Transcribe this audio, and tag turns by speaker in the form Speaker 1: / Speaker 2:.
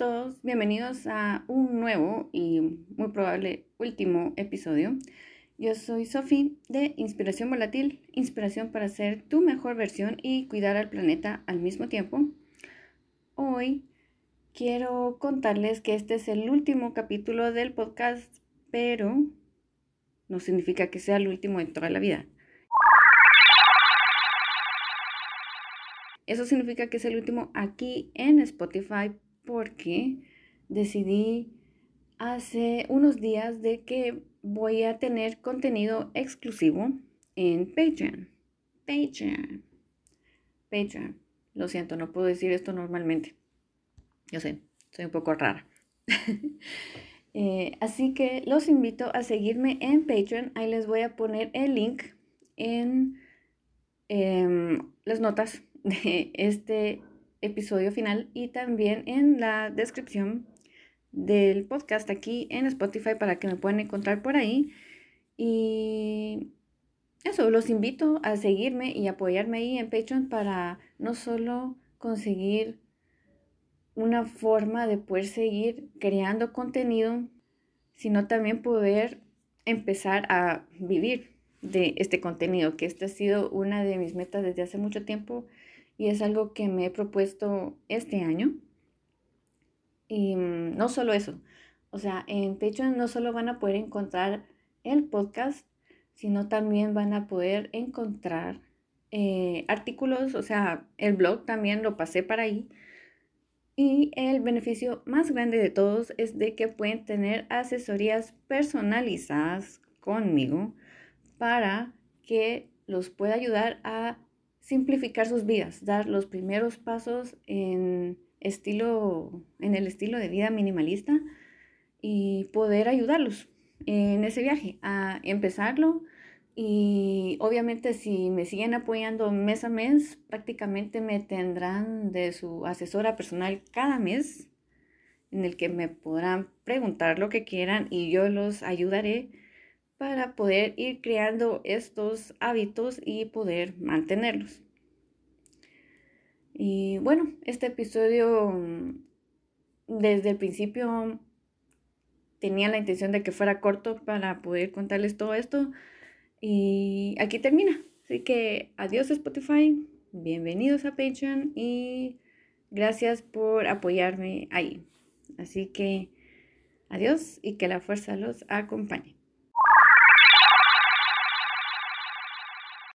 Speaker 1: todos, bienvenidos a un nuevo y muy probable último episodio. Yo soy Sofi de Inspiración Volátil, inspiración para ser tu mejor versión y cuidar al planeta al mismo tiempo. Hoy quiero contarles que este es el último capítulo del podcast, pero no significa que sea el último de toda la vida. Eso significa que es el último aquí en Spotify porque decidí hace unos días de que voy a tener contenido exclusivo en Patreon. Patreon. Patreon. Lo siento, no puedo decir esto normalmente. Yo sé, soy un poco rara. Eh, así que los invito a seguirme en Patreon. Ahí les voy a poner el link en em, las notas de este episodio final y también en la descripción del podcast aquí en Spotify para que me puedan encontrar por ahí. Y eso, los invito a seguirme y apoyarme ahí en Patreon para no solo conseguir una forma de poder seguir creando contenido, sino también poder empezar a vivir de este contenido, que esta ha sido una de mis metas desde hace mucho tiempo y es algo que me he propuesto este año. Y mm, no solo eso, o sea, en Patreon no solo van a poder encontrar el podcast, sino también van a poder encontrar eh, artículos, o sea, el blog también lo pasé para ahí. Y el beneficio más grande de todos es de que pueden tener asesorías personalizadas conmigo para que los pueda ayudar a simplificar sus vidas, dar los primeros pasos en, estilo, en el estilo de vida minimalista y poder ayudarlos en ese viaje a empezarlo. Y obviamente si me siguen apoyando mes a mes, prácticamente me tendrán de su asesora personal cada mes, en el que me podrán preguntar lo que quieran y yo los ayudaré para poder ir creando estos hábitos y poder mantenerlos. Y bueno, este episodio mm, desde el principio tenía la intención de que fuera corto para poder contarles todo esto y aquí termina. Así que adiós Spotify, bienvenidos a Patreon y gracias por apoyarme ahí. Así que adiós y que la fuerza los acompañe.